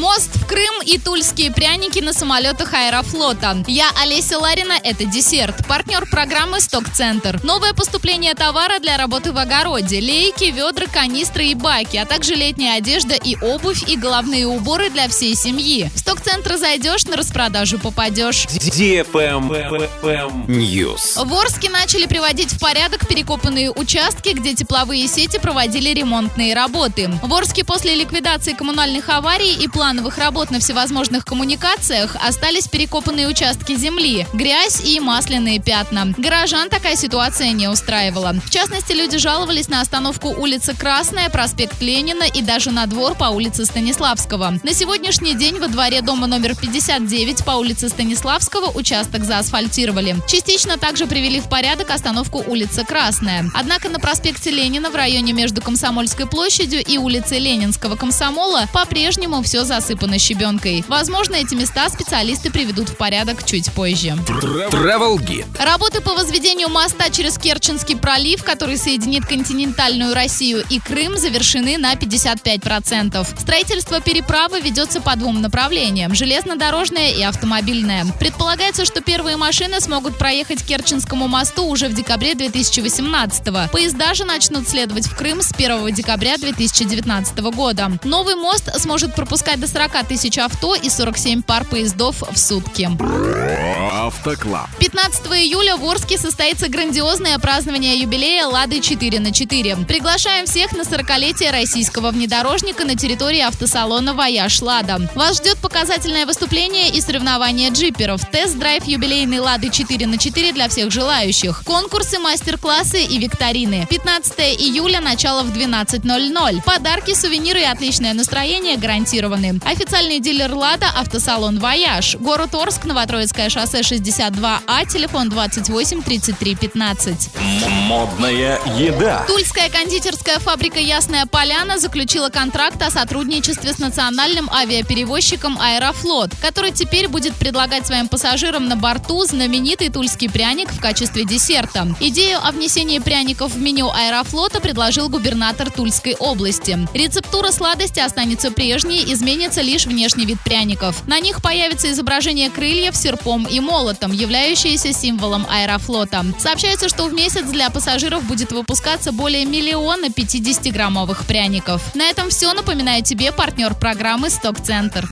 Мост Крым и тульские пряники на самолетах Аэрофлота. Я Олеся Ларина, это десерт. Партнер программы «Сток-центр». Новое поступление товара для работы в огороде. Лейки, ведра, канистры и баки, а также летняя одежда и обувь, и головные уборы для всей семьи. В «Сток-центр» зайдешь, на распродажу попадешь. News. В Орске начали приводить в порядок перекопанные участки, где тепловые сети проводили ремонтные работы. В Орске после ликвидации коммунальных аварий и плановых работ на всевозможных коммуникациях остались перекопанные участки земли, грязь и масляные пятна. Горожан такая ситуация не устраивала. В частности, люди жаловались на остановку улицы Красная, проспект Ленина и даже на двор по улице Станиславского. На сегодняшний день во дворе дома номер 59 по улице Станиславского участок заасфальтировали. Частично также привели в порядок остановку улицы Красная. Однако на проспекте Ленина в районе между Комсомольской площадью и улицей Ленинского комсомола по-прежнему все засыпано щебенкой. Возможно, эти места специалисты приведут в порядок чуть позже. Travel Guide. Работы по возведению моста через Керченский пролив, который соединит континентальную Россию и Крым, завершены на 55%. Строительство переправы ведется по двум направлениям – железнодорожное и автомобильное. Предполагается, что первые машины смогут проехать к Керченскому мосту уже в декабре 2018 -го. Поезда же начнут следовать в Крым с 1 декабря 2019 года. Новый мост сможет пропускать до 40 тысяч авто и 47 пар поездов в сутки. Автоклаб. 15 июля в Орске состоится грандиозное празднование юбилея «Лады 4 на 4». Приглашаем всех на 40-летие российского внедорожника на территории автосалона «Вояж Лада». Вас ждет показательное выступление и соревнования джиперов, тест-драйв юбилейной «Лады 4 на 4» для всех желающих, конкурсы, мастер-классы и викторины. 15 июля, начало в 12.00. Подарки, сувениры и отличное настроение гарантированы. Официальный дилер «Лада» – автосалон «Вояж». Город Орск, Новотроицкое шоссе 62А, телефон 28 33 15. Модная еда. Тульская кондитерская фабрика «Ясная поляна» заключила контракт о сотрудничестве с национальным авиаперевозчиком «Аэрофлот», который теперь будет предлагать своим пассажирам на борту знаменитый тульский пряник в качестве десерта. Идею о внесении пряников в меню «Аэрофлота» предложил губернатор Тульской области. Рецептура сладости останется прежней, изменится лишь внешний вид пряников. На них появится изображение крыльев серпом и молотом, являющиеся символом «Аэрофлота». Сообщается, что в месяц для пассажиров будет выпускаться более миллиона 50-граммовых пряников. На этом все. Напоминаю тебе партнер программы «Сток-центр».